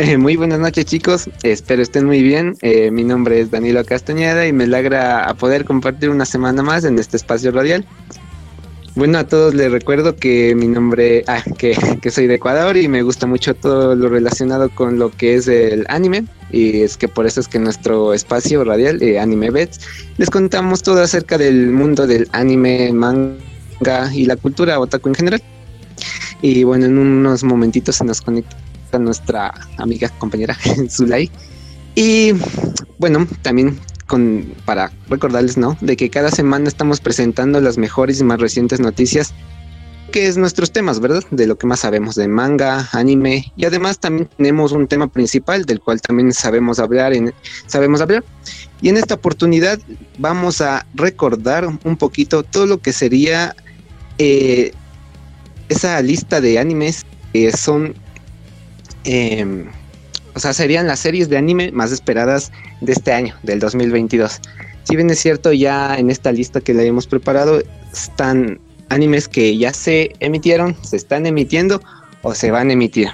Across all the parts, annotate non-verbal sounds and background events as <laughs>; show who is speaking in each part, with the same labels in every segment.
Speaker 1: Eh, muy buenas noches chicos, espero estén muy bien. Eh, mi nombre es Danilo Castañeda y me alegra a poder compartir una semana más en este espacio radial. Bueno, a todos les recuerdo que mi nombre, ah, <laughs> que, soy de Ecuador y me gusta mucho todo lo relacionado con lo que es el anime. Y es que por eso es que nuestro espacio radial, eh, Anime Bets, les contamos todo acerca del mundo del anime, manga y la cultura otaku en general. Y bueno, en unos momentitos se nos conecta nuestra amiga, compañera <laughs> Zulay. Y bueno, también con, para recordarles, ¿no? De que cada semana estamos presentando las mejores y más recientes noticias, que es nuestros temas, ¿verdad? De lo que más sabemos de manga, anime, y además también tenemos un tema principal del cual también sabemos hablar, en, sabemos hablar. Y en esta oportunidad vamos a recordar un poquito todo lo que sería eh, esa lista de animes que son eh, o sea, serían las series de anime más esperadas de este año, del 2022. Si bien es cierto, ya en esta lista que le hemos preparado están animes que ya se emitieron, se están emitiendo o se van a emitir.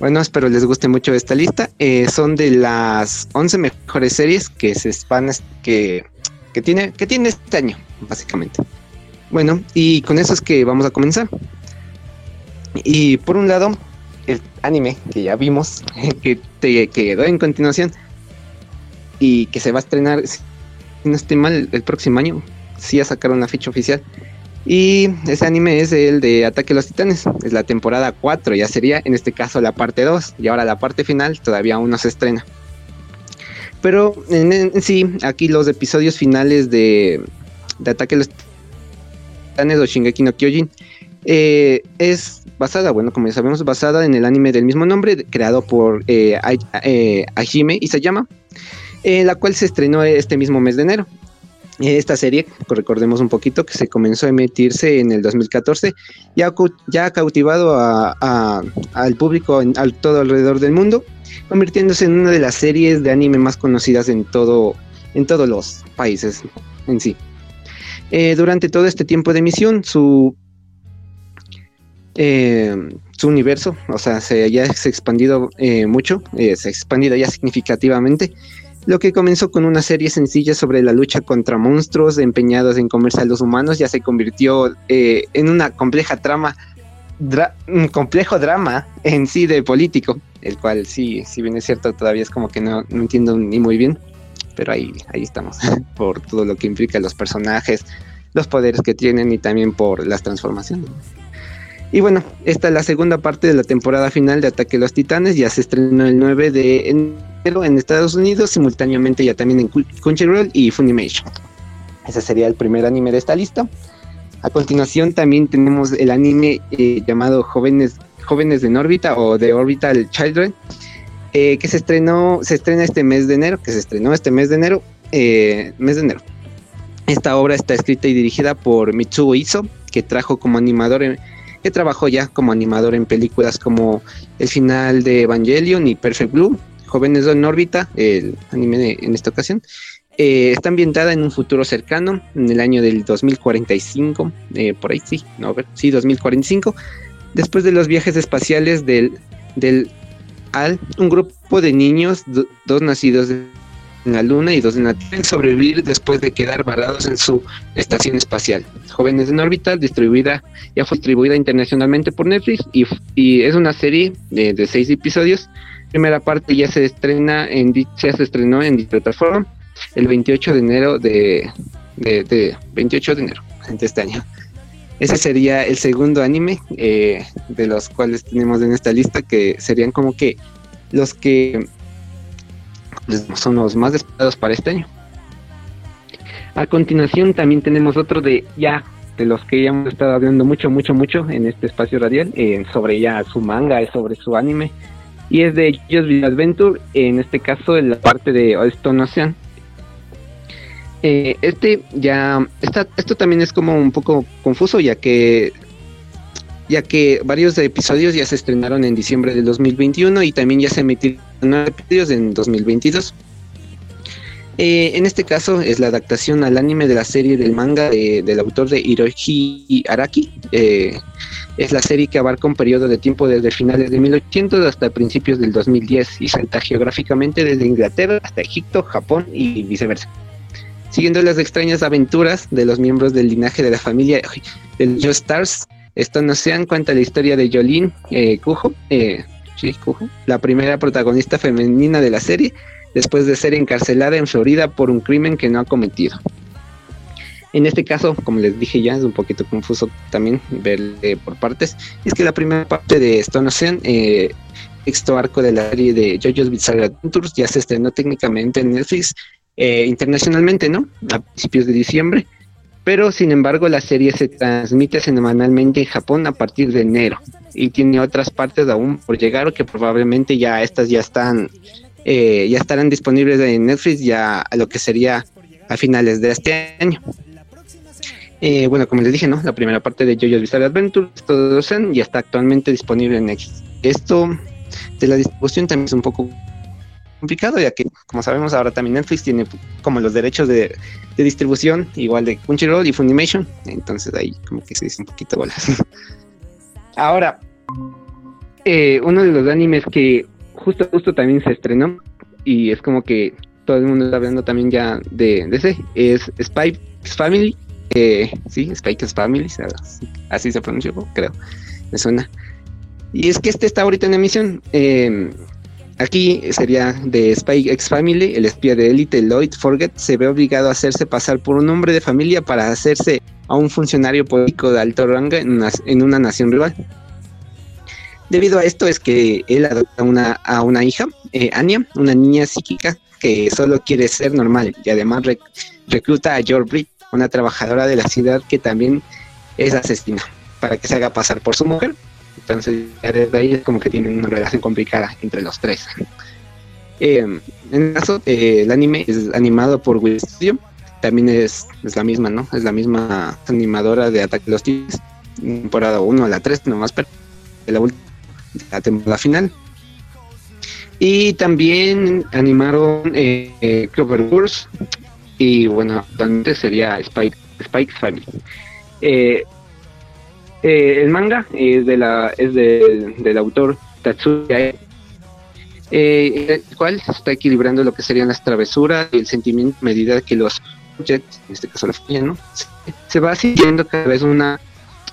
Speaker 1: Bueno, espero les guste mucho esta lista. Eh, son de las 11 mejores series que se van que, que tiene que tiene este año, básicamente. Bueno, y con eso es que vamos a comenzar. Y por un lado, el anime que ya vimos, <laughs> que te quedó en continuación y que se va a estrenar, si no estoy mal, el próximo año. Sí, a sacar una ficha oficial. Y ese anime es el de Ataque a los Titanes. Es la temporada 4, ya sería en este caso la parte 2. Y ahora la parte final todavía aún no se estrena. Pero en sí, aquí los episodios finales de, de Ataque a los Titanes o Shingeki no Kyojin eh, es basada, bueno, como ya sabemos, basada en el anime del mismo nombre, creado por eh, eh, Hajime Isayama, eh, la cual se estrenó este mismo mes de enero. Esta serie, recordemos un poquito, que se comenzó a emitirse en el 2014, ya, ya ha cautivado al público en, al todo alrededor del mundo, convirtiéndose en una de las series de anime más conocidas en, todo, en todos los países en sí. Eh, durante todo este tiempo de emisión, su eh, su universo, o sea, se, ya se ha expandido eh, mucho, eh, se ha expandido ya significativamente. Lo que comenzó con una serie sencilla sobre la lucha contra monstruos empeñados en comerse a los humanos ya se convirtió en una compleja trama, un complejo drama en sí de político, el cual sí, si bien es cierto, todavía es como que no, no entiendo ni muy bien, pero ahí, ahí estamos, <laughs> por todo lo que implica los personajes, los poderes que tienen y también por las transformaciones. Y bueno, esta es la segunda parte de la temporada final de Ataque a los Titanes. Ya se estrenó el 9 de enero en Estados Unidos, simultáneamente ya también en Crunchyroll y Funimation. Ese sería el primer anime de esta lista. A continuación también tenemos el anime eh, llamado Jóvenes, Jóvenes en órbita o The Orbital Children, eh, que se estrenó, se estrena este mes de enero, que se estrenó este mes de enero, eh, mes de enero. Esta obra está escrita y dirigida por Mitsuo Iso, que trajo como animador en, que trabajó ya como animador en películas como El final de Evangelion y Perfect Blue, Jóvenes en órbita, el anime de- en esta ocasión. Eh, está ambientada en un futuro cercano, en el año del 2045, eh, por ahí sí, no, ver, sí, 2045, después de los viajes espaciales del, del al un grupo de niños, do- dos nacidos en la Luna y dos en la Tierra, sobrevivir después de quedar varados en su estación espacial. Jóvenes en órbita, distribuida, ya fue distribuida internacionalmente por Netflix y, y es una serie de, de seis episodios. Primera parte ya se estrena en se estrenó en plataforma el 28 de enero de, de, de 28 de enero de este año. Ese sería el segundo anime eh, de los cuales tenemos en esta lista, que serían como que los que son los más esperados para este año. A continuación también tenemos otro de ya, de los que ya hemos estado hablando mucho, mucho, mucho en este espacio radial, eh, sobre ya su manga, eh, sobre su anime, y es de Bizarre Adventure, en este caso en la parte de Stone Ocean. Eh, este ya está, esto también es como un poco confuso ya que ya que varios episodios ya se estrenaron en diciembre del 2021 y también ya se emitieron nueve episodios en 2022. Eh, en este caso es la adaptación al anime de la serie del manga de- del autor de Hiroshi Araki. Eh, es la serie que abarca un periodo de tiempo desde finales de 1800 hasta principios del 2010 y salta geográficamente desde Inglaterra hasta Egipto, Japón y viceversa siguiendo las extrañas aventuras de los miembros del linaje de la familia de los Stars. Stone Ocean cuenta la historia de Jolene eh, Kujo, eh, sí, Kujo, la primera protagonista femenina de la serie, después de ser encarcelada en Florida por un crimen que no ha cometido. En este caso, como les dije ya, es un poquito confuso también ver eh, por partes. Es que la primera parte de Stone Ocean, eh, sexto arco de la serie de JoJo's Bizarre Adventures, ya se estrenó técnicamente en Netflix eh, internacionalmente, ¿no? A principios de diciembre. Pero sin embargo, la serie se transmite semanalmente en Japón a partir de enero y tiene otras partes aún por llegar o que probablemente ya estas ya están eh, ya estarán disponibles en Netflix ya a lo que sería a finales de este año. Eh, bueno, como les dije, ¿no? La primera parte de JoJo's Bizarre Adventure, todo ya está actualmente disponible en Netflix. Esto de la distribución también es un poco complicado, ya que, como sabemos, ahora también Netflix tiene como los derechos de, de distribución, igual de Crunchyroll y Funimation, entonces ahí como que se dice un poquito bolas. <laughs> ahora, eh, uno de los animes que justo, justo también se estrenó, y es como que todo el mundo está hablando también ya de, ese, es X Family, eh, sí, X Family, así se pronunció, creo, me suena. Y es que este está ahorita en emisión. Eh, Aquí sería de Spy X Family, el espía de élite Lloyd Forget se ve obligado a hacerse pasar por un hombre de familia para hacerse a un funcionario político de alto rango en una, en una nación rival. Debido a esto es que él adopta una, a una hija, eh, Anya, una niña psíquica que solo quiere ser normal y además rec recluta a George Britt, una trabajadora de la ciudad que también es asesina, para que se haga pasar por su mujer entonces, desde ahí es como que tienen una relación complicada entre los tres. Eh, en caso, eh, el anime es animado por Will Studio. También es, es, la misma, ¿no? Es la misma animadora de Ataque de los Titanes. Temporada 1 a la 3, nomás, pero de la, la temporada final. Y también animaron eh, eh, Cloververse. Y bueno, actualmente sería Spike, Spike's Family. Eh, el manga es de la es de, del autor Tatsuya eh, el cual está equilibrando lo que serían las travesuras y el sentimiento a medida que los Jets, en este caso la familia, ¿no? Se, va sintiendo cada vez una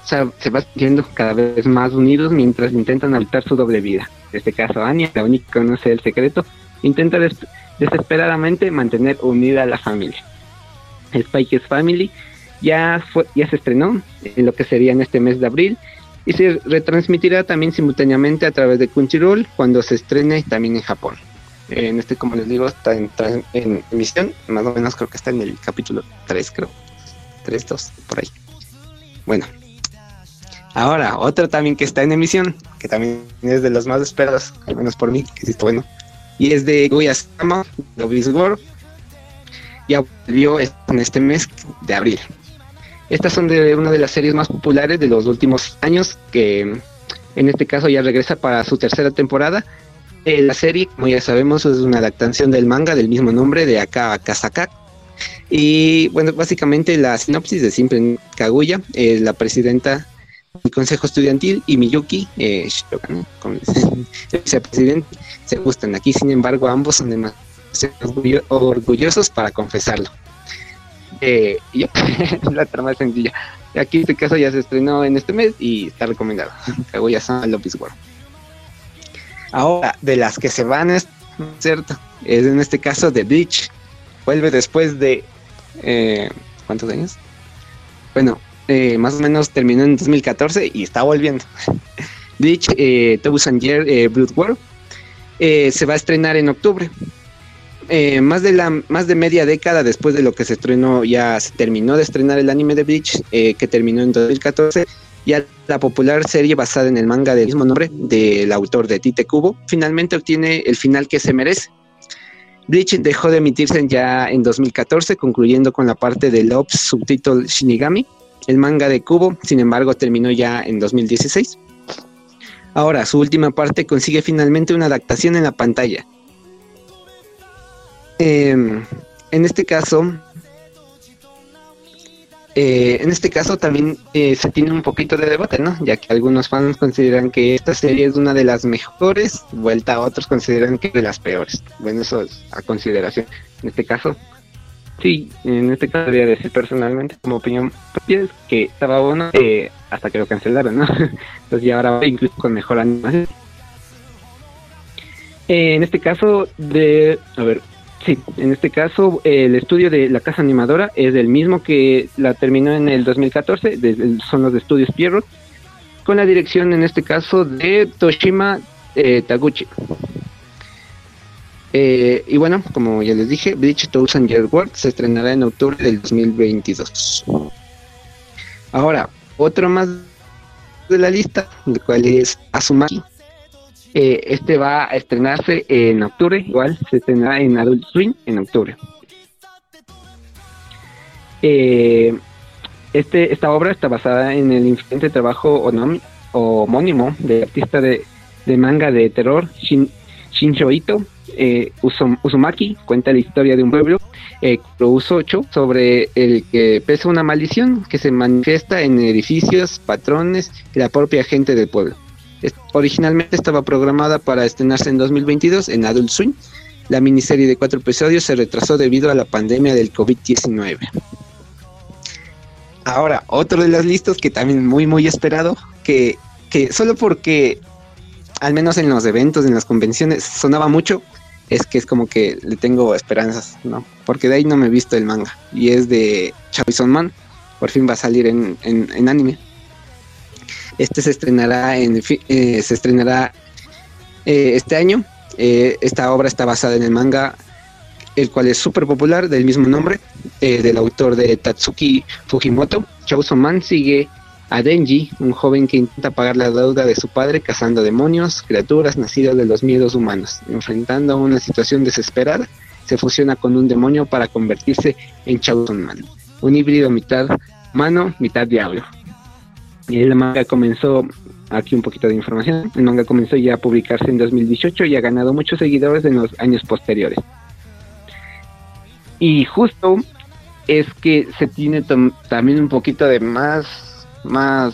Speaker 1: se va sintiendo cada vez más unidos mientras intentan habitar su doble vida. En este caso, Anya, la única que conoce el secreto, intenta des desesperadamente mantener unida a la familia. Spike's Family ya fue, ya se estrenó en lo que sería en este mes de abril y se retransmitirá también simultáneamente a través de Crunchyroll cuando se estrene también en Japón. En este, como les digo, está en, emisión, más o menos creo que está en el capítulo 3, creo. 3, 2, por ahí. Bueno. Ahora, otro también que está en emisión, que también es de los más esperados, al menos por mí, que está bueno. Y es de Guya-sama, Lobby's World. Ya volvió en este mes de abril. Estas son de una de las series más populares de los últimos años, que en este caso ya regresa para su tercera temporada. Eh, la serie, como ya sabemos, es una adaptación del manga del mismo nombre de Aka Akasaka. Y bueno, básicamente la sinopsis de Simple Kaguya, eh, la presidenta el consejo estudiantil y Miyuki, eh, Shiroka, ¿no? <laughs> El vicepresidente, se gustan. Aquí, sin embargo, ambos son demasiado orgullo- orgullosos para confesarlo. Eh, <laughs> la trama es sencilla. Aquí este caso ya se estrenó en este mes y está recomendado. Kaguya-sama is War. Ahora, de las que se van, es cierto, es en este caso de Bleach. Vuelve después de... eh, ¿Cuántos años? Bueno, eh, más o menos terminó en 2014 y está volviendo. <laughs> Bleach, eh, Tobu Sanjer, eh, Blood War, eh, se va a estrenar en octubre. Eh, más de la más de media década después de lo que se estrenó, ya se terminó de estrenar el anime de Bleach, eh, que terminó en 2014. Ya la popular serie basada en el manga del mismo nombre del autor de Tite Kubo finalmente obtiene el final que se merece. Bleach dejó de emitirse ya en 2014, concluyendo con la parte del OPS subtítulo Shinigami. El manga de Kubo, sin embargo, terminó ya en 2016. Ahora, su última parte consigue finalmente una adaptación en la pantalla. Em, en este caso, eh, en este caso también eh, se tiene un poquito de debate, ¿no? Ya que algunos fans consideran que esta serie es una de las mejores, vuelta a otros consideran que es de las peores. Bueno, eso es a consideración. En este caso, sí, en este caso debería decir personalmente, como opinión propia, que estaba bueno eh, hasta que lo cancelaron, ¿no? <laughs> Entonces ya ahora va incluso con mejor animación. En este caso, de, a ver, Sí, en este caso el estudio de la casa animadora es el mismo que la terminó en el 2014, de- son los estudios Pierrot, con la dirección en este caso de Toshima eh, Taguchi. Eh, y bueno, como ya les dije, Bleach Thousand Year World se estrenará en octubre del 2022. Ahora, otro más de la lista, el cual es Azumaki. Eh, este va a estrenarse en octubre, igual se estrenará en Adult Swim en octubre. Eh, este, esta obra está basada en el influyente trabajo homónimo del artista de, manga de terror Shin, Shinjo Ito. Eh, Uzumaki cuenta la historia de un pueblo, eh, 8, sobre el que pesa una maldición que se manifiesta en edificios, patrones y la propia gente del pueblo. Originalmente estaba programada para estrenarse en 2022 en Adult Swim. La miniserie de cuatro episodios se retrasó debido a la pandemia del COVID-19. Ahora, otro de las listas que también muy muy esperado, que, que solo porque, al menos en los eventos, en las convenciones, sonaba mucho, es que es como que le tengo esperanzas, ¿no? Porque de ahí no me he visto el manga. Y es de Chainsaw Man, por fin va a salir en, en- en anime. Este se estrenará en eh, se estrenará eh, este año. Eh, esta obra está basada en el manga, el cual es súper popular, del mismo nombre, eh, del autor de Tatsuki Fujimoto. Chainsaw Man sigue a Denji, un joven que intenta pagar la deuda de su padre cazando demonios, criaturas nacidas de los miedos humanos. Enfrentando una situación desesperada, se fusiona con un demonio para convertirse en Chainsaw Man, un híbrido mitad humano, mitad diablo. El manga comenzó, aquí un poquito de información, el manga comenzó ya a publicarse en 2018 y ha ganado muchos seguidores en los años posteriores. Y justo es que se tiene tam- también un poquito de más, más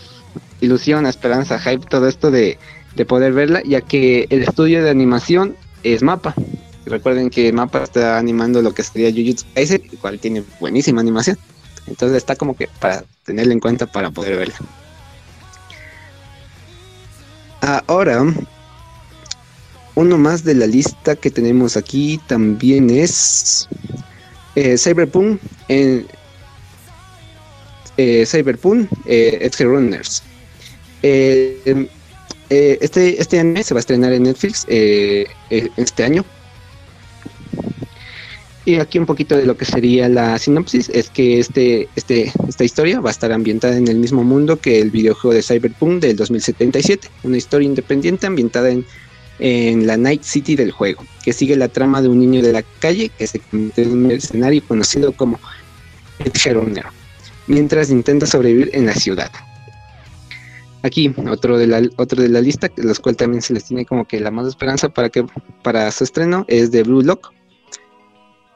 Speaker 1: ilusión, esperanza, hype, todo esto de, de poder verla, ya que el estudio de animación es Mapa. Recuerden que Mapa está animando lo que sería Jujutsu Kaisen, el cual tiene buenísima animación. Entonces está como que para tenerlo en cuenta para poder verla. Ahora, uno más de la lista que tenemos aquí también es eh, Cyberpunk en eh, Cyberpunk eh, Runners. Eh, este, este se va a estrenar en Netflix este año. Y aquí un poquito de lo que sería la sinopsis es que este, este, esta historia va a estar ambientada en el mismo mundo que el videojuego de Cyberpunk del 2077, una historia independiente ambientada en, en la Night City del juego, que sigue la trama de un niño de la calle que se convierte en un mercenario conocido como Edge Runner, mientras intenta sobrevivir en la ciudad. Aquí otro de la otro de la lista, los cuales también se les tiene como que la más esperanza para que para su estreno es de Blue Lock.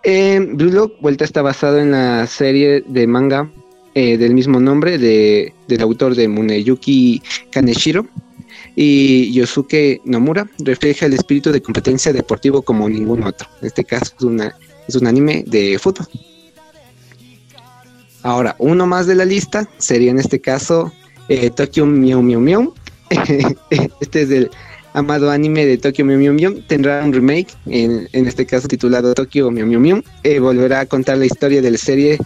Speaker 1: Eh, Blue Lock vuelta está basado en la serie de manga eh, del mismo nombre de, del autor de Muneyuki Kaneshiro. Y Yosuke Nomura refleja el espíritu de competencia deportivo como ningún otro. En este caso es, una, es un anime de fútbol. Ahora, uno más de la lista sería en este caso eh, Tokyo Mew Mew Mew. este es el amado anime de Tokyo Mew Mew Mew. Tendrá un remake, en, en este caso titulado Tokyo Mew Mew Mew. Eh, volverá a contar la historia de la serie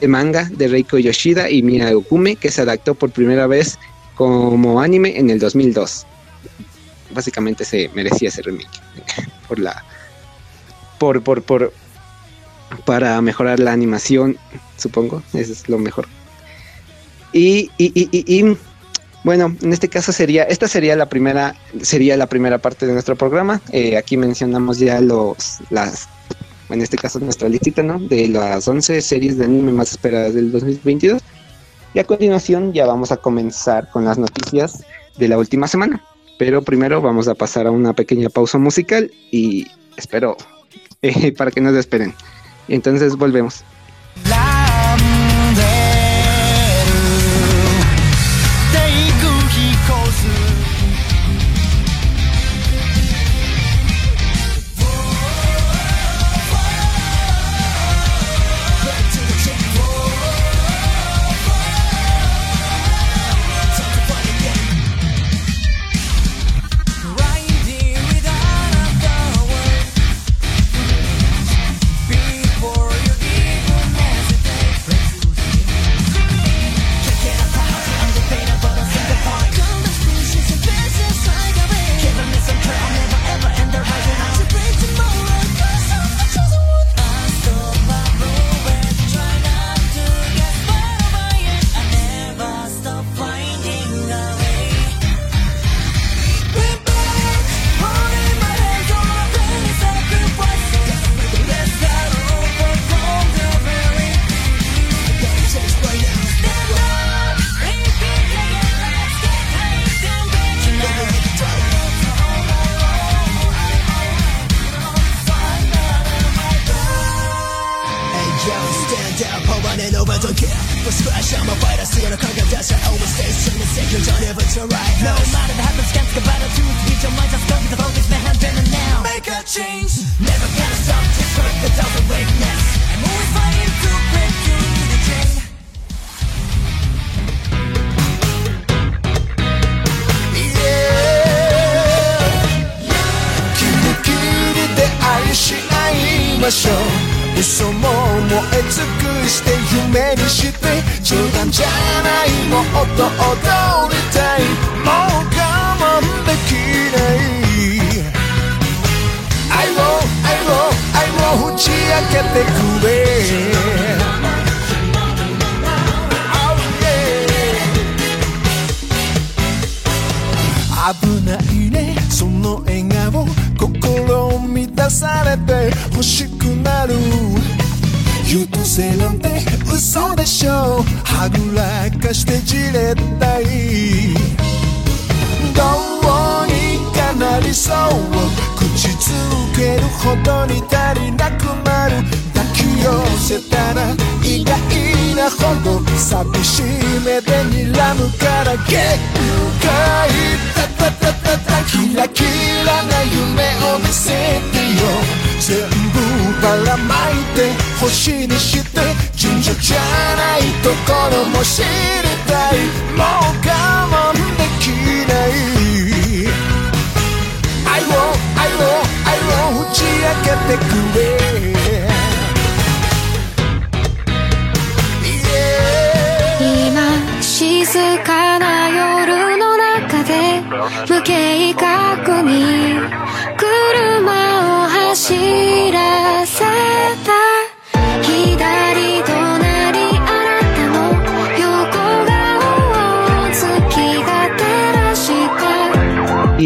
Speaker 1: de manga de Reiko Yoshida y Mia Okume, que se adaptó por primera vez como anime en el 2002. Básicamente se merecía ese remake <laughs> por la por por por para mejorar la animación, supongo, eso es lo mejor. Y, y, bueno, en este caso sería, esta sería la primera, sería la primera parte de nuestro programa. Eh, aquí mencionamos ya los, las, en este caso nuestra listita, ¿no? De las 11 series de anime más esperadas del 2022. Y a continuación ya vamos a comenzar con las noticias de la última semana. Pero primero vamos a pasar a una pequeña pausa musical y espero <laughs> eh, para que nos esperen. Entonces volvemos.
Speaker 2: ラち明けてくれ。危ないね。その笑顔心満たされて欲しくなる。優等生なんて嘘でしょはぐらかしてじれったい。どうなりそう口づけるほどに足りなくなる抱き寄せたら意外なほど寂しい目で睨むから限界タタタタタキラキラな夢を見せてよ全部ばらまいて星にして順序じゃないところも知りたいもう我慢で愛を愛を愛を打ち明けてくれ。
Speaker 3: 今静かな夜の中で無計画に車を走
Speaker 1: る。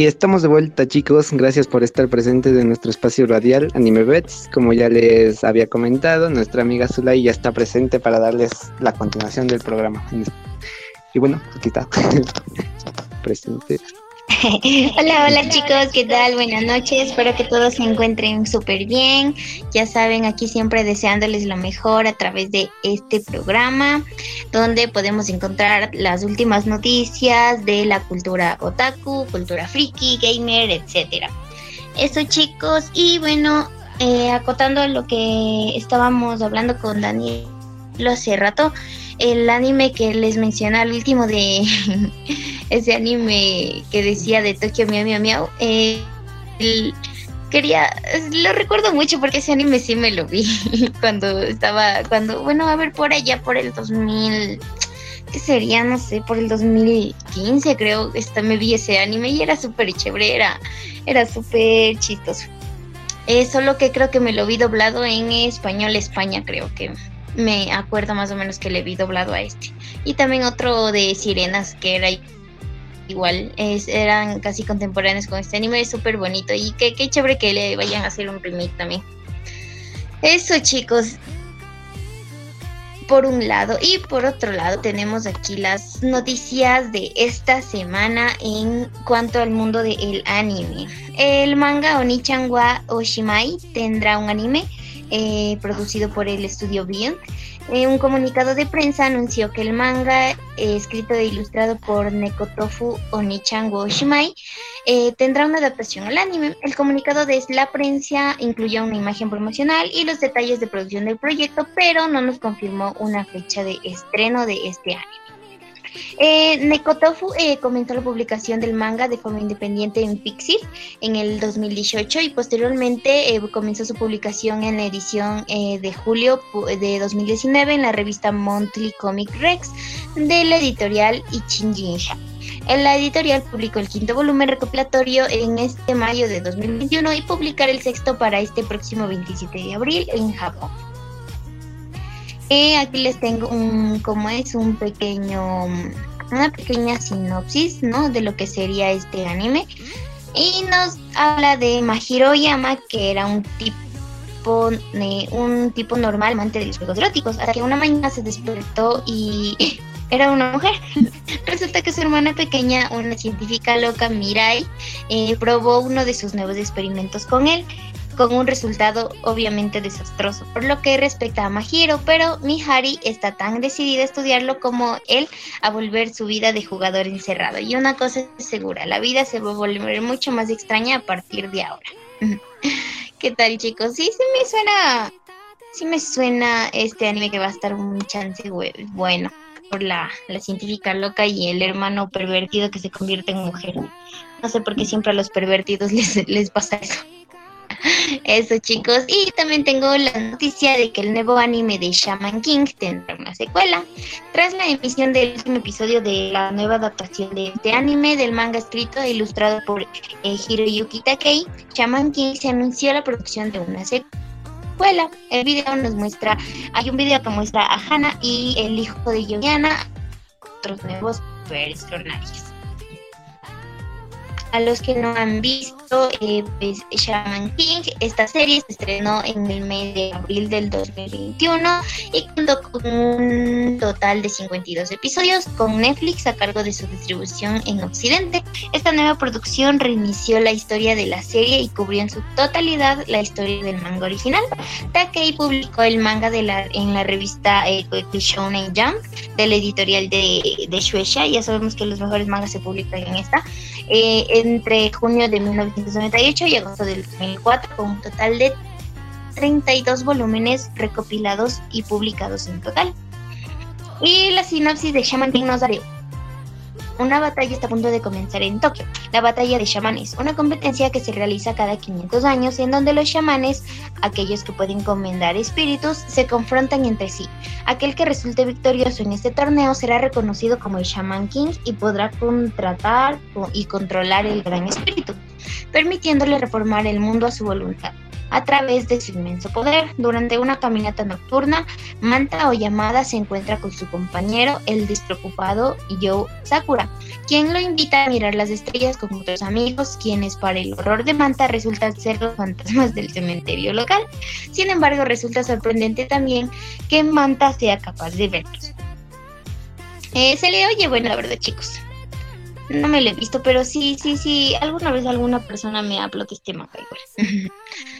Speaker 1: Estamos de vuelta chicos, gracias por estar presentes en nuestro espacio radial Anime Bets. Como ya les había comentado, nuestra amiga Zulay ya está presente para darles la continuación del programa. Y bueno, aquí está. <laughs> presente. <laughs>
Speaker 4: hola, hola chicos, ¿qué tal? Buenas noches, espero que todos se encuentren súper bien. Ya saben, aquí siempre deseándoles lo mejor a través de este programa, donde podemos encontrar las últimas noticias de la cultura otaku, cultura friki, gamer, etcétera. Eso chicos, y bueno, eh, acotando lo que estábamos hablando con Daniel hace rato, el anime que les mencioné al último de <laughs> ese anime que decía de Tokio Miau Miau Miau, eh, quería, lo recuerdo mucho porque ese anime sí me lo vi <laughs> cuando estaba, cuando, bueno, a ver, por allá por el 2000, ¿qué sería? No sé, por el 2015 creo, esta, me vi ese anime y era súper chévere, era, era súper chistoso. Eh, solo que creo que me lo vi doblado en español España, creo que me acuerdo más o menos que le vi doblado a este. Y también otro de Sirenas, que era igual, es, eran casi contemporáneos con este anime, es súper bonito y qué, qué chévere que le vayan a hacer un remake también. Eso chicos, por un lado. Y por otro lado tenemos aquí las noticias de esta semana en cuanto al mundo del anime. El manga Onichan wa Oshimai tendrá un anime eh, producido por el estudio Beyond. Eh, un comunicado de prensa anunció que el manga, eh, escrito e ilustrado por Nekotofu Onichan Oshimai, tendrá una adaptación al anime. El comunicado de la prensa incluyó una imagen promocional y los detalles de producción del proyecto, pero no nos confirmó una fecha de estreno de este anime. Eh, Nekotofu eh, comenzó la publicación del manga de forma independiente en Pixie en el 2018 y posteriormente eh, comenzó su publicación en la edición de julio de 2019 en la revista Monthly Comic Rex de la editorial Ichin Jinsha. La editorial publicó el quinto volumen recopilatorio en este mayo de 2021 y publicará el sexto para este próximo 27 de abril en Japón. Eh, aquí les tengo un, como es un pequeño, una pequeña sinopsis, ¿no? De lo que sería este anime. Y nos habla de Mahiro Yama, que era un tipo, un tipo normal amante de los juegos eróticos, hasta que una mañana se despertó y <laughs> era una mujer. <laughs> Resulta que su hermana pequeña, una científica loca, Mirai, eh, probó uno de sus nuevos experimentos con él con un resultado obviamente desastroso. Por lo que respecta a Mahiro, pero Mihari está tan decidida a estudiarlo como él a volver su vida de jugador encerrado. Y una cosa es segura, la vida se va a volver mucho más extraña a partir de ahora. <laughs> ¿Qué tal chicos? Sí, sí me suena, sí me suena este anime que va a estar un chance bueno por la, la científica loca y el hermano pervertido que se convierte en mujer. No sé por qué siempre a los pervertidos les, les pasa eso. Eso chicos, y también tengo la noticia de que el nuevo anime de Shaman King tendrá una secuela. Tras la emisión del último episodio de la nueva adaptación de este anime del manga escrito e ilustrado por eh, Hiroyuki Takei, Shaman King se anunció la producción de una secuela. El video nos muestra, hay un video que muestra a Hana y el hijo de Yoyana, otros nuevos personajes. A los que no han visto, eh, pues Shaman King, esta serie se estrenó en el mes de abril del 2021 y contó con un total de 52 episodios con Netflix a cargo de su distribución en Occidente. Esta nueva producción reinició la historia de la serie y cubrió en su totalidad la historia del manga original. Takei publicó el manga de la, en la revista eh, Shonen Jump de la editorial de, de Shueisha. Ya sabemos que los mejores mangas se publican en esta. Eh, entre junio de 1998 y agosto del 2004, con un total de 32 volúmenes recopilados y publicados en total. Y la sinopsis de Shaman King nos daría una batalla está a punto de comenzar en Tokio. La batalla de chamanes, una competencia que se realiza cada 500 años en donde los chamanes, aquellos que pueden comendar espíritus, se confrontan entre sí. Aquel que resulte victorioso en este torneo será reconocido como el Shaman King y podrá contratar y controlar el gran espíritu, permitiéndole reformar el mundo a su voluntad a través de su inmenso poder. Durante una caminata nocturna, Manta o Yamada se encuentra con su compañero, el despreocupado Yo Sakura, quien lo invita a mirar las estrellas con otros amigos, quienes para el horror de Manta resultan ser los fantasmas del cementerio local. Sin embargo, resulta sorprendente también que Manta sea capaz de verlos. Eh, se le oye bueno, la verdad, chicos. No me lo he visto, pero sí, sí, sí. Alguna vez alguna persona me de este manga igual. <laughs>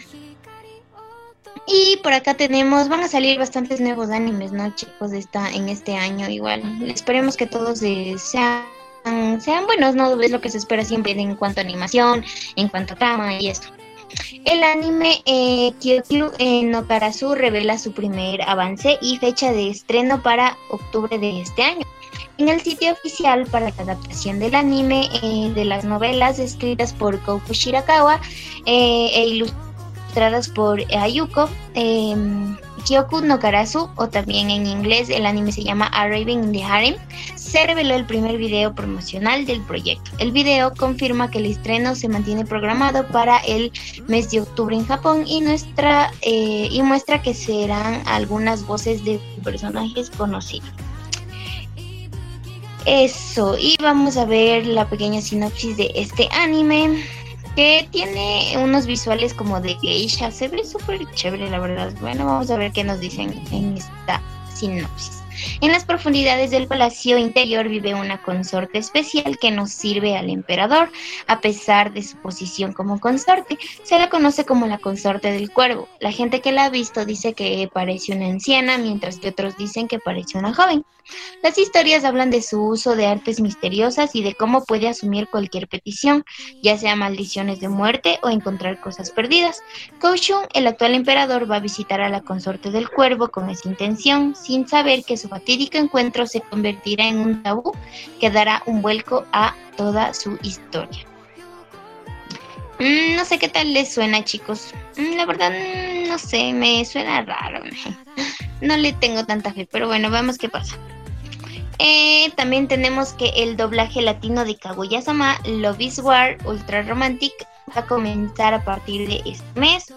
Speaker 4: y por acá tenemos, van a salir bastantes nuevos animes, ¿no, chicos? Esta, en este año igual. Esperemos que todos eh, sean sean buenos, ¿no? Es lo que se espera siempre en cuanto a animación, en cuanto a trama y esto. El anime eh, Kyokyu eh, no Karasu revela su primer avance y fecha de estreno para octubre de este año. En el sitio oficial para la adaptación del anime eh, de las novelas escritas por Koufu Shirakawa eh, e ilustradas por Ayuko, em, Kyoku no Karasu, o también en inglés el anime se llama Arriving in the Harem, se reveló el primer video promocional del proyecto. El video confirma que el estreno se mantiene programado para el mes de octubre en Japón y, nuestra, eh, y muestra que serán algunas voces de personajes conocidos. Eso, y vamos a ver la pequeña sinopsis de este anime que tiene unos visuales como de geisha, se ve súper chévere la verdad. Bueno, vamos a ver qué nos dicen en esta sinopsis. En las profundidades del palacio interior vive una consorte especial que nos sirve al emperador. A pesar de su posición como consorte, se la conoce como la consorte del cuervo. La gente que la ha visto dice que parece una anciana, mientras que otros dicen que parece una joven. Las historias hablan de su uso de artes misteriosas y de cómo puede asumir cualquier petición, ya sea maldiciones de muerte o encontrar cosas perdidas. Koushun, el actual emperador, va a visitar a la consorte del cuervo con esa intención, sin saber que su fatídico encuentro se convertirá en un tabú que dará un vuelco a toda su historia. Mm, no sé qué tal les suena, chicos. Mm, la verdad, mm, no sé, me suena raro. No le tengo tanta fe, pero bueno, vamos qué pasa. Eh, también tenemos que el doblaje latino de Kaguya-sama, Love War Ultra Romantic, va a comenzar a partir de este mes.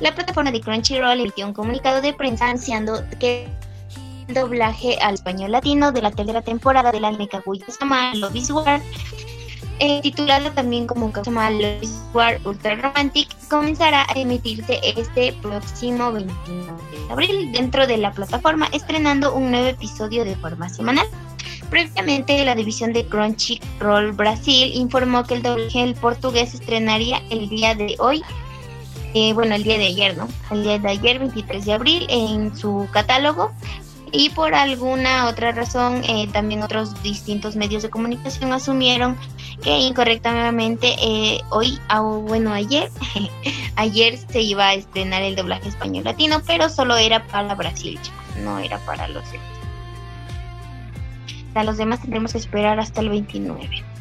Speaker 4: La plataforma de Crunchyroll emitió un comunicado de prensa anunciando que doblaje al español latino de la tercera temporada del anime Kaguya-sama, Love War eh, titulada también como caso Love War Ultra Romantic, comenzará a emitirse este próximo 29 de abril dentro de la plataforma, estrenando un nuevo episodio de forma semanal. Previamente, la división de Crunchyroll Brasil informó que el doblaje portugués estrenaría el día de hoy, eh, bueno, el día de ayer, ¿no? El día de ayer, 23 de abril, en su catálogo, y por alguna otra razón eh, también otros distintos medios de comunicación asumieron que incorrectamente eh, hoy, ah, bueno ayer, <laughs> ayer se iba a estrenar el doblaje español latino, pero solo era para Brasil, no era para los demás. Para los demás tendremos que esperar hasta el 29.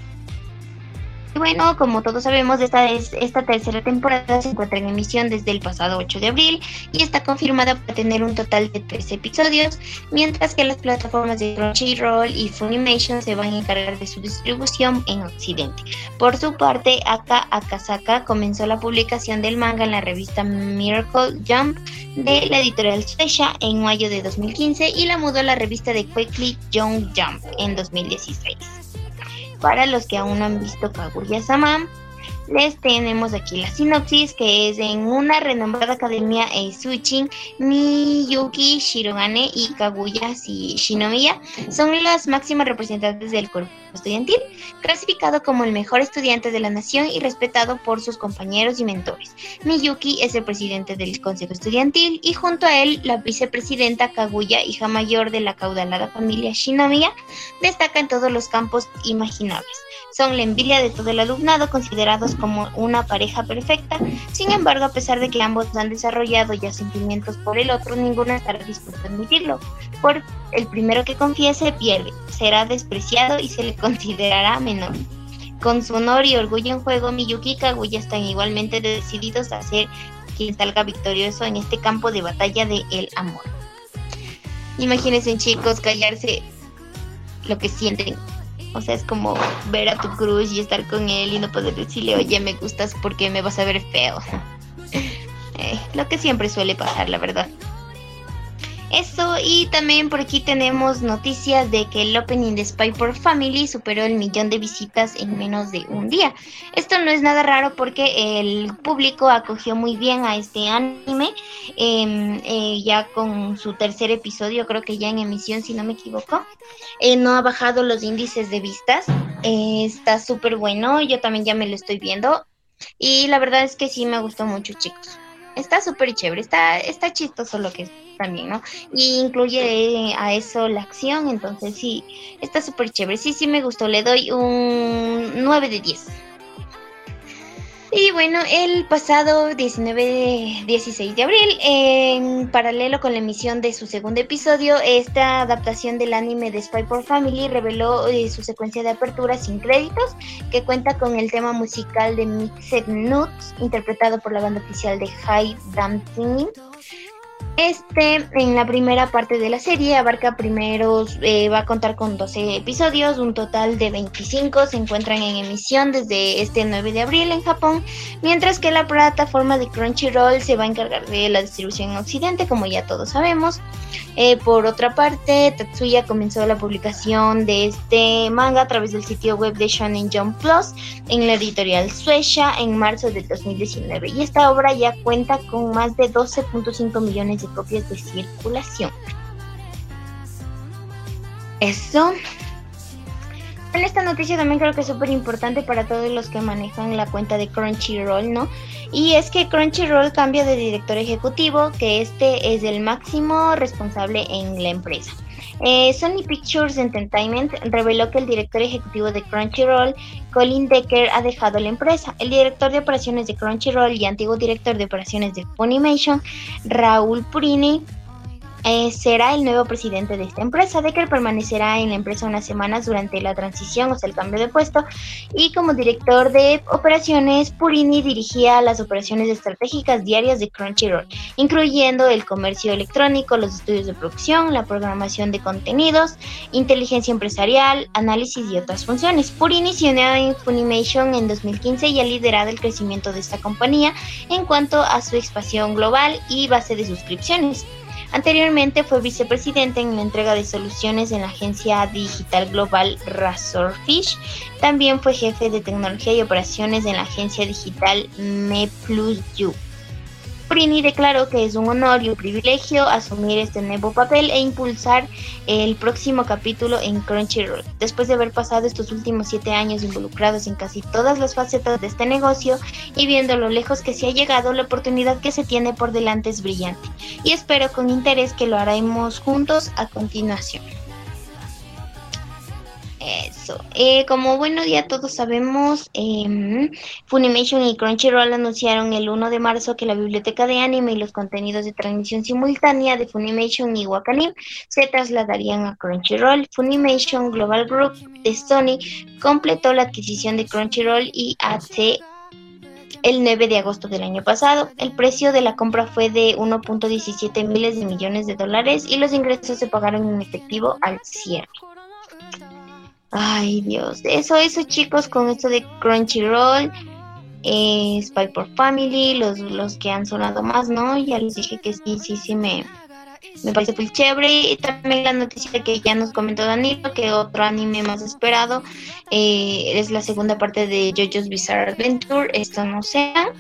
Speaker 4: Y bueno, como todos sabemos, esta, esta tercera temporada se encuentra en emisión desde el pasado 8 de abril y está confirmada para tener un total de 13 episodios, mientras que las plataformas de Crunchyroll y Funimation se van a encargar de su distribución en Occidente. Por su parte, Aka Akasaka comenzó la publicación del manga en la revista Miracle Jump de la editorial Sesha en mayo de 2015 y la mudó a la revista de Quickly Young Jump en 2016 para los que aún no han visto Kaguya-sama, les tenemos aquí la sinopsis que es en una renombrada academia Eisuchin, Miyuki Shirogane y Kaguya Shinomiya son las máximas representantes del cuerpo estudiantil, clasificado como el mejor estudiante de la nación y respetado por sus compañeros y mentores. Miyuki es el presidente del consejo estudiantil y junto a él la vicepresidenta Kaguya, hija mayor de la caudalada familia Shinomiya, destaca en todos los campos imaginables son la envidia de todo el alumnado, considerados como una pareja perfecta. Sin embargo, a pesar de que ambos han desarrollado ya sentimientos por el otro, ninguno estará dispuesto a admitirlo. Por el primero que confiese pierde, será despreciado y se le considerará menor. Con su honor y orgullo en juego, Miyuki y Kaguya están igualmente decididos a ser quien salga victorioso en este campo de batalla de el amor. Imagínense chicos callarse lo que sienten o sea, es como ver a tu cruz y estar con él y no poder decirle, oye, me gustas porque me vas a ver feo. <laughs> Eh, lo que siempre suele pasar, la verdad. Eso, y también por aquí tenemos noticias de que el opening de Spy por Family superó el millón de visitas en menos de un día. Esto no es nada raro porque el público acogió muy bien a este anime, em, eh, ya con su tercer episodio, creo que ya en emisión, si no me equivoco. Eh, no ha bajado los índices de vistas, eh, está súper bueno, yo también ya me lo estoy viendo. Y la verdad es que sí me gustó mucho, chicos está súper chévere, está, está chistoso lo que es también, ¿no? Y incluye a eso la acción, entonces sí, está súper chévere. Sí, sí me gustó, le doy un 9 de 10. Y bueno, el pasado 19-16 de abril, en paralelo con la emisión de su segundo episodio, esta adaptación del anime de Spy por Family reveló eh, su secuencia de apertura sin créditos, que cuenta con el tema musical de Mixed Nuts, interpretado por la banda oficial de High Damn este, en la primera parte de la serie, abarca primeros, eh, va a contar con 12 episodios, un total de 25 se encuentran en emisión desde este 9 de abril en Japón, mientras que la plataforma de Crunchyroll se va a encargar de la distribución en Occidente, como ya todos sabemos. Eh, por otra parte, Tatsuya comenzó la publicación de este manga a través del sitio web de Shonen Jump Plus en la editorial Suecia en marzo de 2019 y esta obra ya cuenta con más de 12.5 millones de copias de circulación. Eso. Esta noticia también creo que es súper importante para todos los que manejan la cuenta de Crunchyroll, ¿no? Y es que Crunchyroll cambia de director ejecutivo, que este es el máximo responsable en la empresa. Eh, Sony Pictures Entertainment reveló que el director ejecutivo de Crunchyroll, Colin Decker, ha dejado la empresa. El director de operaciones de Crunchyroll y antiguo director de operaciones de Funimation, Raúl Purini, eh, será el nuevo presidente de esta empresa. Decker permanecerá en la empresa unas semanas durante la transición, o sea, el cambio de puesto, y como director de operaciones, Purini dirigía las operaciones estratégicas diarias de Crunchyroll, incluyendo el comercio electrónico, los estudios de producción, la programación de contenidos, inteligencia empresarial, análisis y otras funciones. Purini se unió en Funimation en 2015 y ha liderado el crecimiento de esta compañía en cuanto a su expansión global y base de suscripciones. Anteriormente fue vicepresidente en la entrega de soluciones en la agencia digital global Razorfish. También fue jefe de tecnología y operaciones en la agencia digital Me Plus You. Prini declaró que es un honor y un privilegio asumir este nuevo papel e impulsar el próximo capítulo en Crunchyroll. Después de haber pasado estos últimos siete años involucrados en casi todas las facetas de este negocio y viendo lo lejos que se ha llegado, la oportunidad que se tiene por delante es brillante y espero con interés que lo haremos juntos a continuación. Eso. Eh, como bueno, ya todos sabemos, eh, Funimation y Crunchyroll anunciaron el 1 de marzo que la biblioteca de anime y los contenidos de transmisión simultánea de Funimation y Wakanim se trasladarían a Crunchyroll. Funimation Global Group de Sony completó la adquisición de Crunchyroll y AC el 9 de agosto del año pasado. El precio de la compra fue de 1.17 miles de millones de dólares y los ingresos se pagaron en efectivo al cierre. Ay, Dios. Eso, eso, chicos, con esto de Crunchyroll, eh, Spy por Family, los, los que han sonado más, ¿no? Ya les dije que sí, sí, sí, me, me parece muy chévere. Y también la noticia que ya nos comentó Danilo, que otro anime más esperado eh, es la segunda parte de JoJo's Bizarre Adventure. Esto no sea.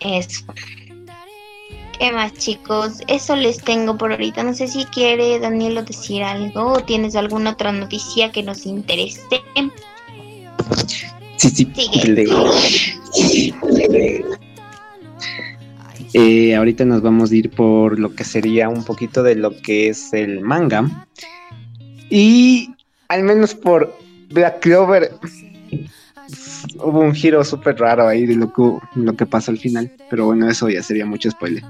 Speaker 4: Eso. ¿Qué más, chicos? Eso les tengo por ahorita. No sé si quiere Danielo decir algo o tienes alguna otra noticia que nos interese.
Speaker 1: Sí, sí. Eh, ahorita nos vamos a ir por lo que sería un poquito de lo que es el manga. Y al menos por Black Clover hubo un giro súper raro ahí de lo que, lo que pasó al final. Pero bueno, eso ya sería mucho spoiler.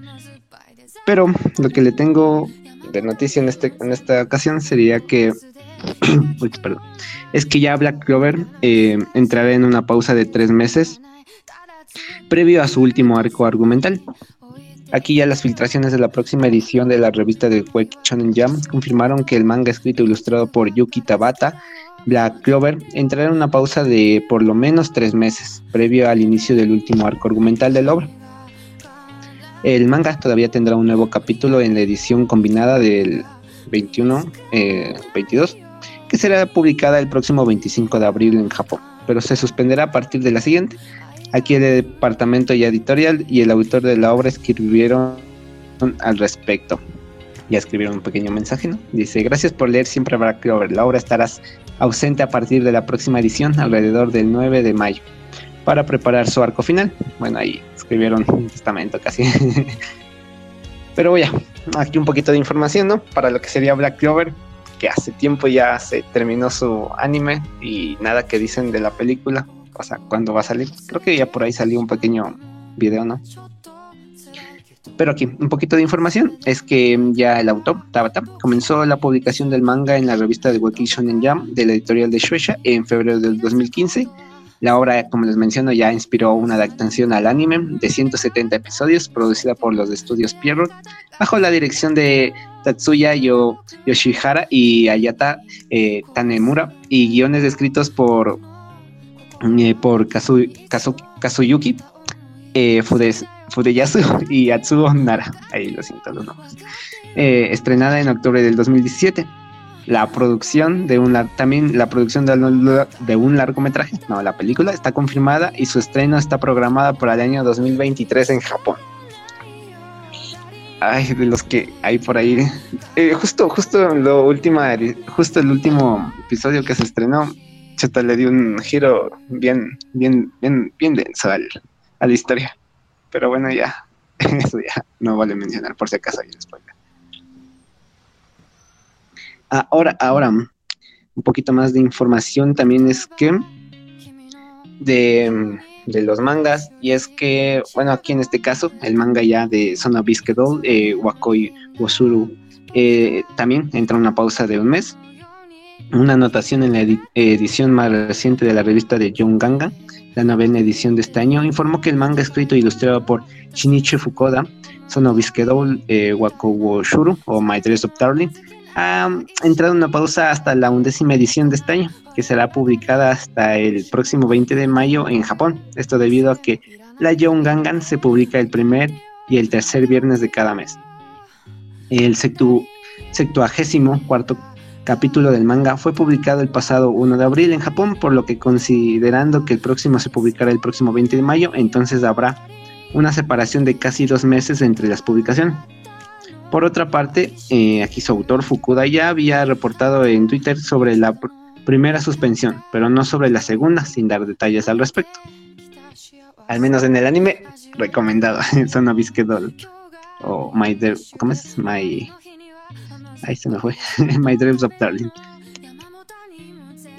Speaker 1: Pero lo que le tengo de noticia en, este, en esta ocasión sería que. <clears throat> perdón. Es que ya Black Clover eh, entrará en una pausa de tres meses previo a su último arco argumental. Aquí ya las filtraciones de la próxima edición de la revista de Quake Shonen Jam confirmaron que el manga escrito e ilustrado por Yuki Tabata Black Clover entrará en una pausa de por lo menos tres meses, previo al inicio del último arco argumental de la obra. El manga todavía tendrá un nuevo capítulo en la edición combinada del 21, 22, eh, que será publicada el próximo 25 de abril en Japón, pero se suspenderá a partir de la siguiente. Aquí el departamento y editorial y el autor de la obra escribieron al respecto. Ya escribieron un pequeño mensaje, ¿no? Dice, gracias por leer Siempre habrá Clover. La obra estarás ausente a partir de la próxima edición, alrededor del 9 de mayo, para preparar su arco final. Bueno, ahí escribieron un testamento casi. <laughs> Pero ya, aquí un poquito de información, ¿no? Para lo que sería Black Clover, que hace tiempo ya se terminó su anime y nada que dicen de la película. O sea, cuándo va a salir. Creo que ya por ahí salió un pequeño video, ¿no? Pero aquí, un poquito de información, es que ya el autor, Tabata, comenzó la publicación del manga en la revista de Wiki Shonen Jam de la editorial de Shueisha en febrero del 2015. La obra, como les menciono, ya inspiró una adaptación al anime de 170 episodios, producida por los estudios Pierrot, bajo la dirección de Tatsuya Yoshihara y Ayata eh, Tanemura, y guiones escritos por, eh, por Kazuyuki eh, Fudeyasu <laughs> y Atsuo Nara. Ahí lo siento los nombres. Eh, estrenada en octubre del 2017. La producción de un también la producción de, un largometraje, no, la película está confirmada y su estreno está programada para el año 2023 en Japón. Ay, de los que hay por ahí. Eh, justo, justo lo última, justo el último episodio que se estrenó, Chata le dio un giro bien, bien, bien, bien denso al, a la historia. Pero bueno, ya, <laughs> eso ya no vale mencionar por si acaso hay un spoiler. Ahora, ahora, un poquito más de información también es que de, los mangas, y es que, bueno, aquí en este caso, el manga ya de Sona Doll, eh, Wakoi Wosuru, eh, también entra una pausa de un mes. Una anotación en la edición más reciente de la revista de John Ganga la novena edición de este año, informó que el manga escrito e ilustrado por Shinichi Fukuda, Sonobiskedou eh, Wako Shuru o My Dress of Darling, ha entrado en una pausa hasta la undécima edición de este año, que será publicada hasta el próximo 20 de mayo en Japón. Esto debido a que la Young Gangan se publica el primer y el tercer viernes de cada mes. El septuagésimo cuarto capítulo del manga fue publicado el pasado 1 de abril en Japón, por lo que considerando que el próximo se publicará el próximo 20 de mayo, entonces habrá una separación de casi dos meses entre las publicaciones. Por otra parte, eh, aquí su autor Fukuda ya había reportado en Twitter sobre la primera suspensión, pero no sobre la segunda, sin dar detalles al respecto. Al menos en el anime, recomendado, <laughs> Son Doll o My, ¿cómo es? My Ahí se me fue. <laughs> My Dreams of Darling.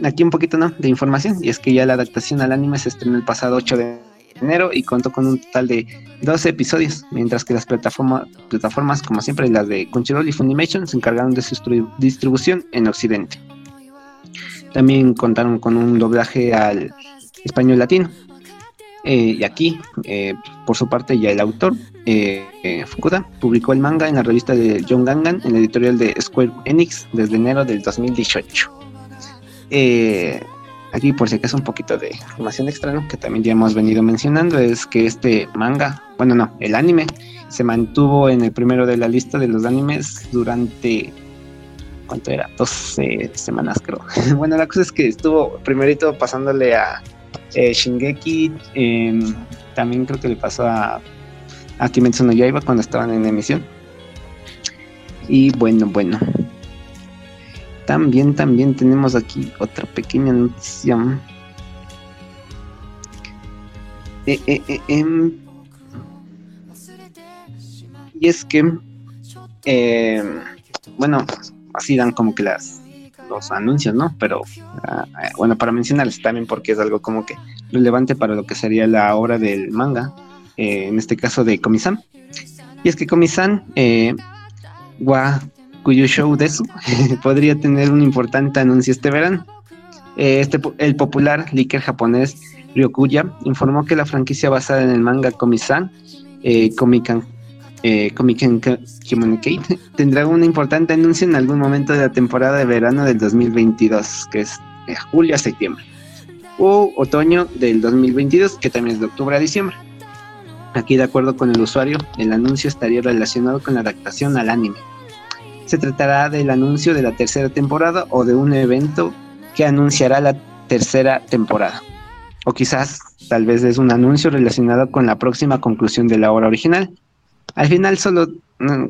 Speaker 1: Aquí un poquito de información, y es que ya la adaptación al anime se estrenó el pasado 8 de enero y contó con un total de 12 episodios, mientras que las plataformas, como siempre, las de Crunchyroll y Funimation, se encargaron de su distribución en Occidente. También contaron con un doblaje al español latino, eh, y aquí, eh, por su parte, ya el autor, eh, Fukuda, publicó el manga en la revista de John Gangan, en la editorial de Square Enix, desde enero del 2018. aquí, por si acaso, un poquito de información extra, que también ya hemos venido mencionando, es que este manga, bueno, no, el anime, se mantuvo en el primero de la lista de los animes durante ¿cuánto era? 12 semanas creo. <laughs> bueno, la cosa es que estuvo primerito pasándole a eh, Shingeki em, también creo que le pasó a, a Kimetsu no Yaiba cuando estaban en emisión. Y bueno, bueno. También, también tenemos aquí otra pequeña noticia. Eh, eh, em, y es que, em, bueno, así dan como que las los anuncios, ¿no? Pero ah, eh, bueno, para mencionarles también porque es algo como que relevante para lo que sería la obra del manga, eh, en este caso de Komi-san. Y es que Komi-san, eh, wa cuyo show de eso <laughs> podría tener un importante anuncio este verano. Eh, este, el popular líker japonés Ryokuya informó que la franquicia basada en el manga Komi-san, Komikan eh, Comic Communicate tendrá un importante anuncio en algún momento de la temporada de verano del 2022, que es de julio a septiembre, o otoño del 2022, que también es de octubre a diciembre. Aquí, de acuerdo con el usuario, el anuncio estaría relacionado con la adaptación al anime. Se tratará del anuncio de la tercera temporada o de un evento que anunciará la tercera temporada. O quizás, tal vez es un anuncio relacionado con la próxima conclusión de la obra original. Al final solo,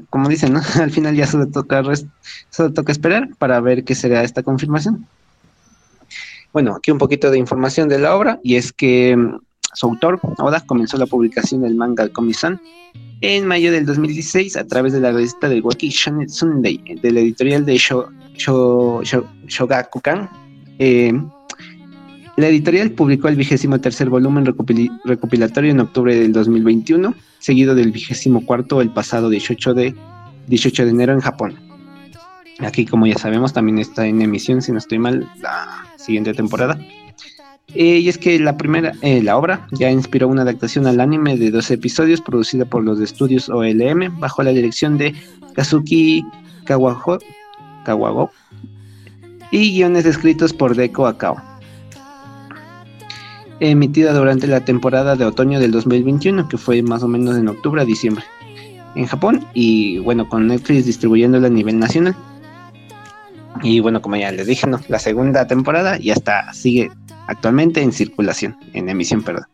Speaker 1: como dicen, <laughs> al final ya solo toca, solo toca esperar para ver qué será esta confirmación. Bueno, aquí un poquito de información de la obra y es que mm, su autor, Oda, comenzó la publicación del manga Komi-san en mayo del 2016 a través de la revista del Waki Shonen Sunday, de la editorial de Shogakukan. Eh, la editorial publicó el vigésimo tercer volumen recopilatorio en octubre del 2021, seguido del vigésimo cuarto el pasado 18 de, 18 de enero en Japón. Aquí, como ya sabemos, también está en emisión, si no estoy mal, la siguiente temporada. Eh, y es que la primera, eh, la obra ya inspiró una adaptación al anime de 12 episodios producida por los estudios OLM bajo la dirección de Kazuki Kawago, Kawago y guiones escritos por Deko Akao. Emitida durante la temporada de otoño del 2021, que fue más o menos en octubre a diciembre en Japón y bueno, con Netflix distribuyéndola a nivel nacional. Y bueno, como ya les dije, ¿no? la segunda temporada ya está, sigue actualmente en circulación, en emisión, perdón.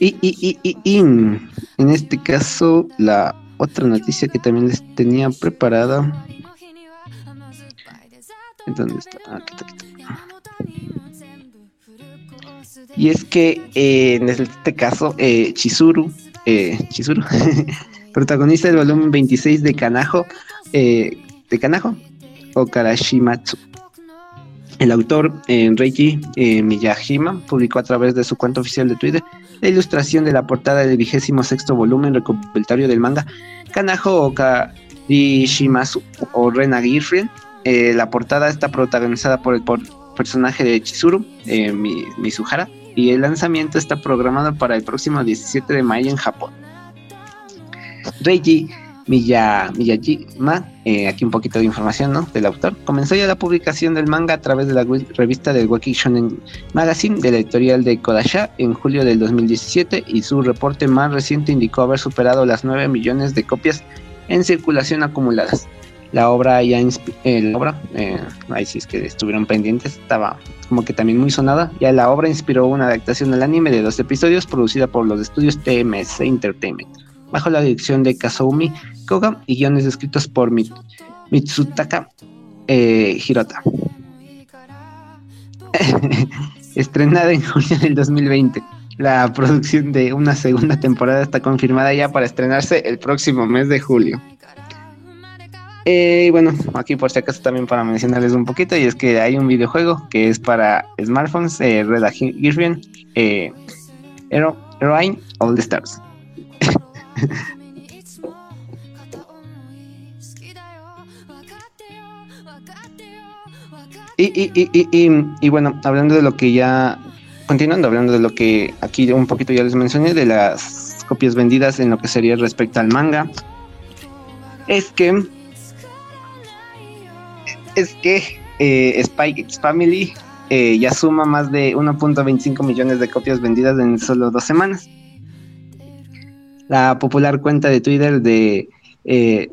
Speaker 1: Y, y, y, y, en este caso, la otra noticia que también les tenía preparada. ¿Dónde está? Ah, aquí está, aquí está. Y es que eh, en este caso, eh, Chizuru, eh, Chizuru <laughs> protagonista del volumen 26 de Kanajo, de Kanajo, o. El autor, Reiki Miyajima, publicó a través de su cuenta oficial de Twitter la ilustración de la portada del vigésimo sexto volumen recopilatorio del manga Kanajo o o Rena Girlfriend. La portada está protagonizada por el personaje de Chizuru, eh, Mizuhara, y el lanzamiento está programado para el próximo 17 de mayo en Japón. Reiji Miyajima, eh, aquí un poquito de información ¿no? del autor, comenzó ya la publicación del manga a través de la revista del Waki Shonen Magazine de la editorial de Kodasha en julio del 2017 y su reporte más reciente indicó haber superado las 9 millones de copias en circulación acumuladas. La obra ya, eh, la obra, eh, ahí sí es que estuvieron pendientes, estaba como que también muy sonada. Ya la obra inspiró una adaptación al anime de dos episodios producida por los estudios TMS Entertainment bajo la dirección de Kazumi Koga y guiones escritos por Mitsutaka eh, Hirota. <laughs> Estrenada en julio del 2020. La producción de una segunda temporada está confirmada ya para estrenarse el próximo mes de julio. Eh, y bueno, aquí por si acaso también para mencionarles un poquito, y es que hay un videojuego que es para smartphones, eh, Red Girlfriend, eh, Heroine All the Stars. y, y bueno, hablando de lo que ya, continuando hablando de lo que aquí un poquito ya les mencioné, de las copias vendidas en lo que sería respecto al manga, es que es que eh, Spike X Family eh, ya suma más de 1.25 millones de copias vendidas en solo dos semanas. La popular cuenta de Twitter de eh,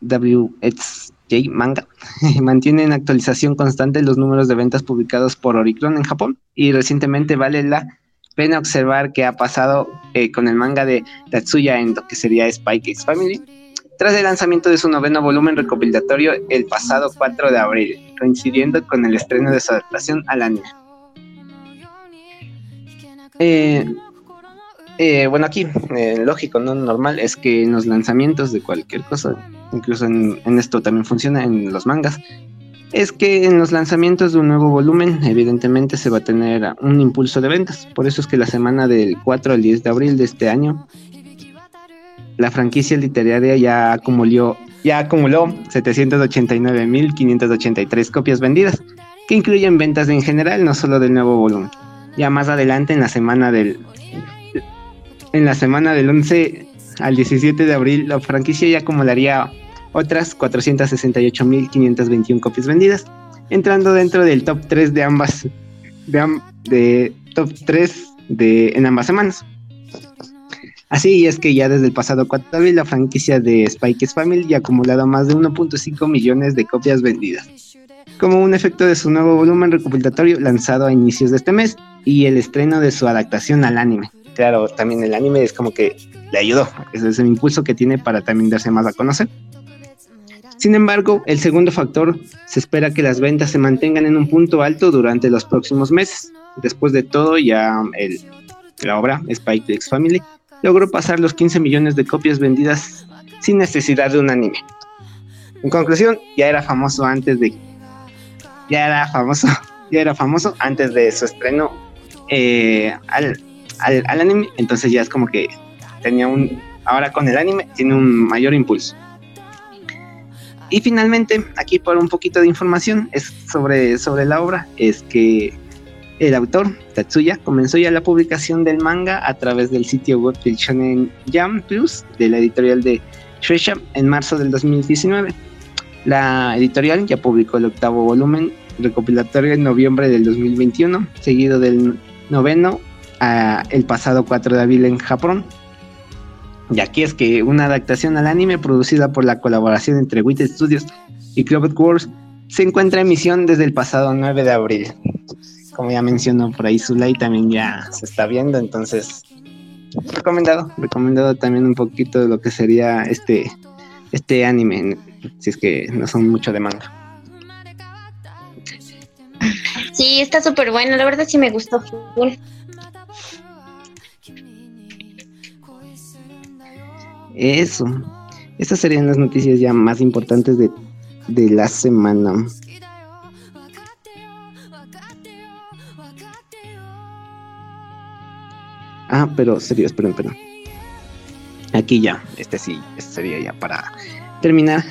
Speaker 1: WXJ Manga <laughs> mantiene en actualización constante los números de ventas publicados por Oricron en Japón y recientemente vale la pena observar qué ha pasado eh, con el manga de Tatsuya Endo, que sería Spike X Family, tras el lanzamiento de su noveno volumen recopilatorio el pasado 4 de abril, coincidiendo con el estreno de su adaptación al anime. Eh, eh, bueno, aquí, eh, lógico, no normal, es que en los lanzamientos de cualquier cosa, incluso en, esto también funciona en los mangas, es que en los lanzamientos de un nuevo volumen, evidentemente se va a tener un impulso de ventas. Por eso es que la semana del 4 al 10 de abril de este año, la franquicia literaria ya acumuló, ya acumuló 789.583 copias vendidas, que incluyen ventas en general, no solo del nuevo volumen. Ya más adelante en la semana del en la semana del 11 al 17 de abril, la franquicia ya acumularía otras 468.521 copias vendidas, entrando dentro del top 3 de ambas, de, top 3 de, en ambas semanas. Así es que ya desde el pasado 4 de abril la franquicia de Spike Family ya ha acumulado más de 1.5 millones de copias vendidas, como un efecto de su nuevo volumen recopilatorio lanzado a inicios de este mes y el estreno de su adaptación al anime. Claro, también el anime es como que le ayudó, ese es el impulso que tiene para también darse más a conocer. Sin embargo, el segundo factor, se espera que las ventas se mantengan en un punto alto durante los próximos meses. Después de todo, ya el, la obra Spike X Family logró pasar los 15 millones de copias vendidas sin necesidad de un anime. En conclusión, ya era famoso antes de ya era famoso, <laughs> ya era famoso antes de su estreno eh, al, al, anime, entonces ya es como que tenía un ahora con el anime tiene un mayor impulso. Y finalmente, aquí por un poquito de información es sobre, sobre la obra, es que el autor, Tatsuya, comenzó ya la publicación del manga a través del sitio web del Shonen Jam Plus de la editorial de Shueisha en marzo del 2019. La editorial ya publicó el octavo volumen recopilatorio en noviembre del 2021, seguido del noveno el pasado 4 de abril en Japón. Y aquí es que una adaptación al anime producida por la colaboración entre WIT Studios y Clover Wars se encuentra en emisión desde el pasado 9 de abril como ya mencionó por ahí Zulay, también ya se está viendo, entonces recomendado, recomendado también un poquito de lo que sería este, este anime, si es que no son mucho de manga.
Speaker 4: Sí, está súper bueno, la verdad sí me gustó full.
Speaker 1: Eso, esas serían las noticias ya más importantes de, de la semana. Ah, pero serio, esperen, esperen. Aquí ya, este sí, este sería ya para terminar.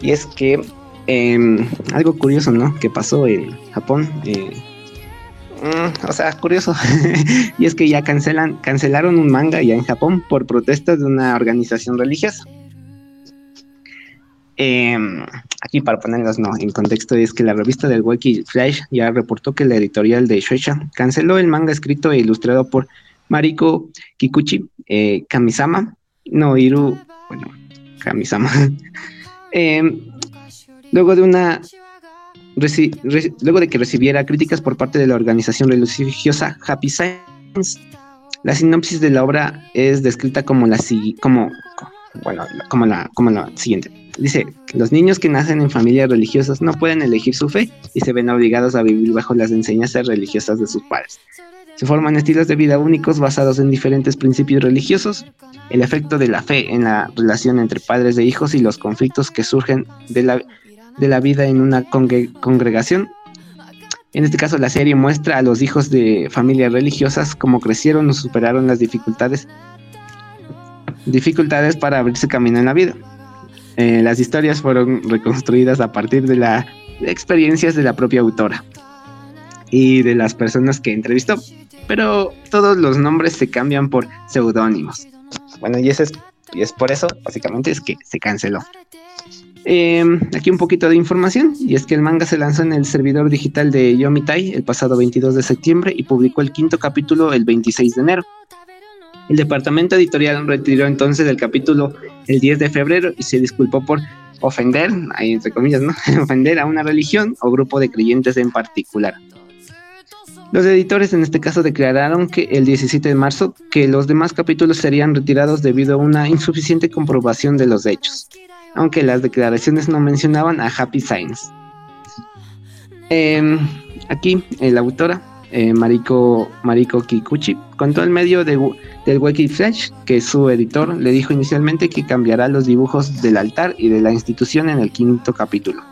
Speaker 1: Y es que em, algo curioso, ¿no? Que pasó en Japón. Eh, mm, o sea, curioso. <laughs> y es que ya cancelan, cancelaron un manga ya en Japón por protestas de una organización religiosa. Em, aquí para ponerlos no, en contexto es que la revista del Wiki Flash ya reportó que la editorial de Shueisha canceló el manga escrito e ilustrado por Mariko Kikuchi, eh, Kamisama, no Iru, bueno, Kamisama. <laughs> Em, luego de una luego de que recibiera críticas por parte de la organización religiosa Happy Science, la sinopsis de la obra es descrita como la como la como la siguiente. Dice, los niños que nacen en familias religiosas no pueden elegir su fe y se ven obligados a vivir bajo las enseñanzas religiosas de sus padres. Se forman estilos de vida únicos basados en diferentes principios religiosos, el efecto de la fe en la relación entre padres e hijos y los conflictos que surgen de la, de la vida en una congregación. En este caso, la serie muestra a los hijos de familias religiosas cómo crecieron o superaron las dificultades, dificultades para abrirse camino en la vida. Eh, las historias fueron reconstruidas a partir de las experiencias de la propia autora y de las personas que entrevistó, pero todos los nombres se cambian por seudónimos. Bueno, y, eso es, y es por eso, básicamente, es que se canceló. Em, aquí un poquito de información, y es que el manga se lanzó en el servidor digital de Yomitai el pasado 22 de septiembre y publicó el quinto capítulo el 26 de enero. El departamento editorial retiró entonces el capítulo el 10 de febrero y se disculpó por ofender, ahí entre comillas, ¿no? <laughs> ofender a una religión o grupo de creyentes en particular. Los editores en este caso declararon que el 17 de marzo que los demás capítulos serían retirados debido a una insuficiente comprobación de los hechos, aunque las declaraciones no mencionaban a Happy Science. Em, aquí la autora, eh, Mariko, Mariko Kikuchi, contó al medio de, del Wiki Flash que su editor le dijo inicialmente que cambiará los dibujos del altar y de la institución en el quinto capítulo.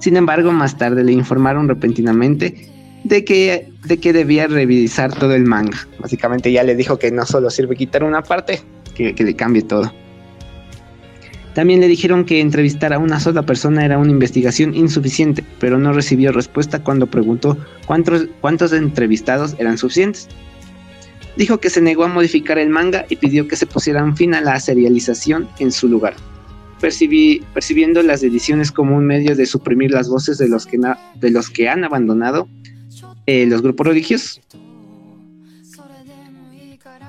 Speaker 1: Sin embargo, más tarde le informaron repentinamente de que, de que debía revisar todo el manga. Básicamente ya le dijo que no solo sirve quitar una parte, que, que le cambie todo. También le dijeron que entrevistar a una sola persona era una investigación insuficiente, pero no recibió respuesta cuando preguntó cuántos, cuántos entrevistados eran suficientes. Dijo que se negó a modificar el manga y pidió que se pusieran fin a la serialización en su lugar, percibiendo las ediciones como un medio de suprimir las voces de los que, de los que han abandonado eh, los grupos religiosos.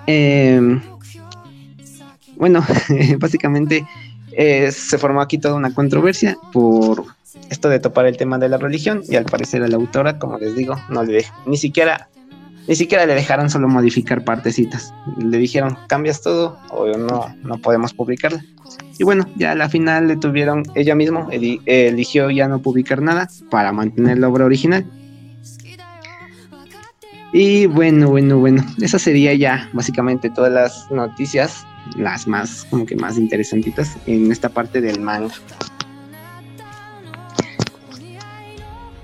Speaker 1: eh, bueno, <laughs> básicamente eh, se formó aquí toda una controversia por esto de topar el tema de la religión y al parecer a la autora, como les digo, no le ni siquiera ni siquiera le dejaron solo modificar partecitas. Le dijeron, cambias todo o no, no podemos publicarla. Y bueno, ya a la final le tuvieron, ella misma eligió ya no publicar nada para mantener la obra original. Y bueno, bueno, bueno, esa sería ya básicamente todas las noticias, las más, como que más interesantitas en esta parte del manga.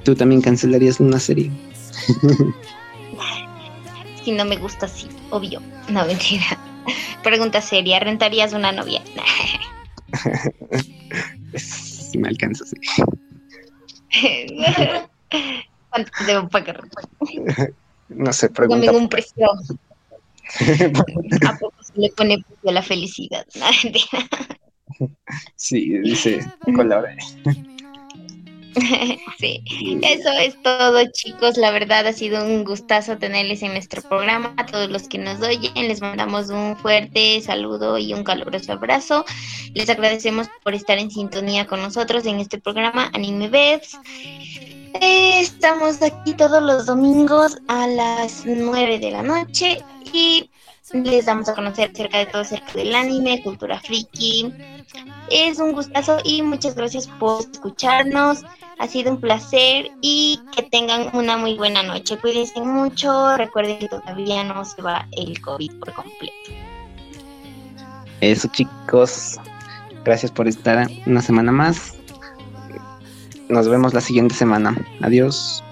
Speaker 1: ¿Tú también cancelarías una serie? <laughs>
Speaker 4: si no me gusta así, obvio. No, mentira. <laughs> Pregunta seria, ¿rentarías una novia? <laughs>
Speaker 1: si me alcanza, sí.
Speaker 4: ¿Cuánto debo pagar?
Speaker 1: No sé, pregunta.
Speaker 4: No ningún precio. <laughs> ¿A poco se le pone precio a la felicidad? <laughs>
Speaker 1: sí, dice Colabora. <laughs>
Speaker 4: sí, eso es todo chicos, la verdad ha sido un gustazo tenerles en nuestro programa, a todos los que nos oyen, les mandamos un fuerte saludo y un caluroso abrazo, les agradecemos por estar en sintonía con nosotros en este programa Anime Beds. Estamos aquí todos los domingos a las 9 de la noche y les damos a conocer acerca de todo acerca del anime, cultura friki. Es un gustazo y muchas gracias por escucharnos. Ha sido un placer y que tengan una muy buena noche. Cuídense mucho. Recuerden que todavía no se va el COVID por completo.
Speaker 1: Eso chicos. Gracias por estar una semana más. Nos vemos la siguiente semana. Adiós.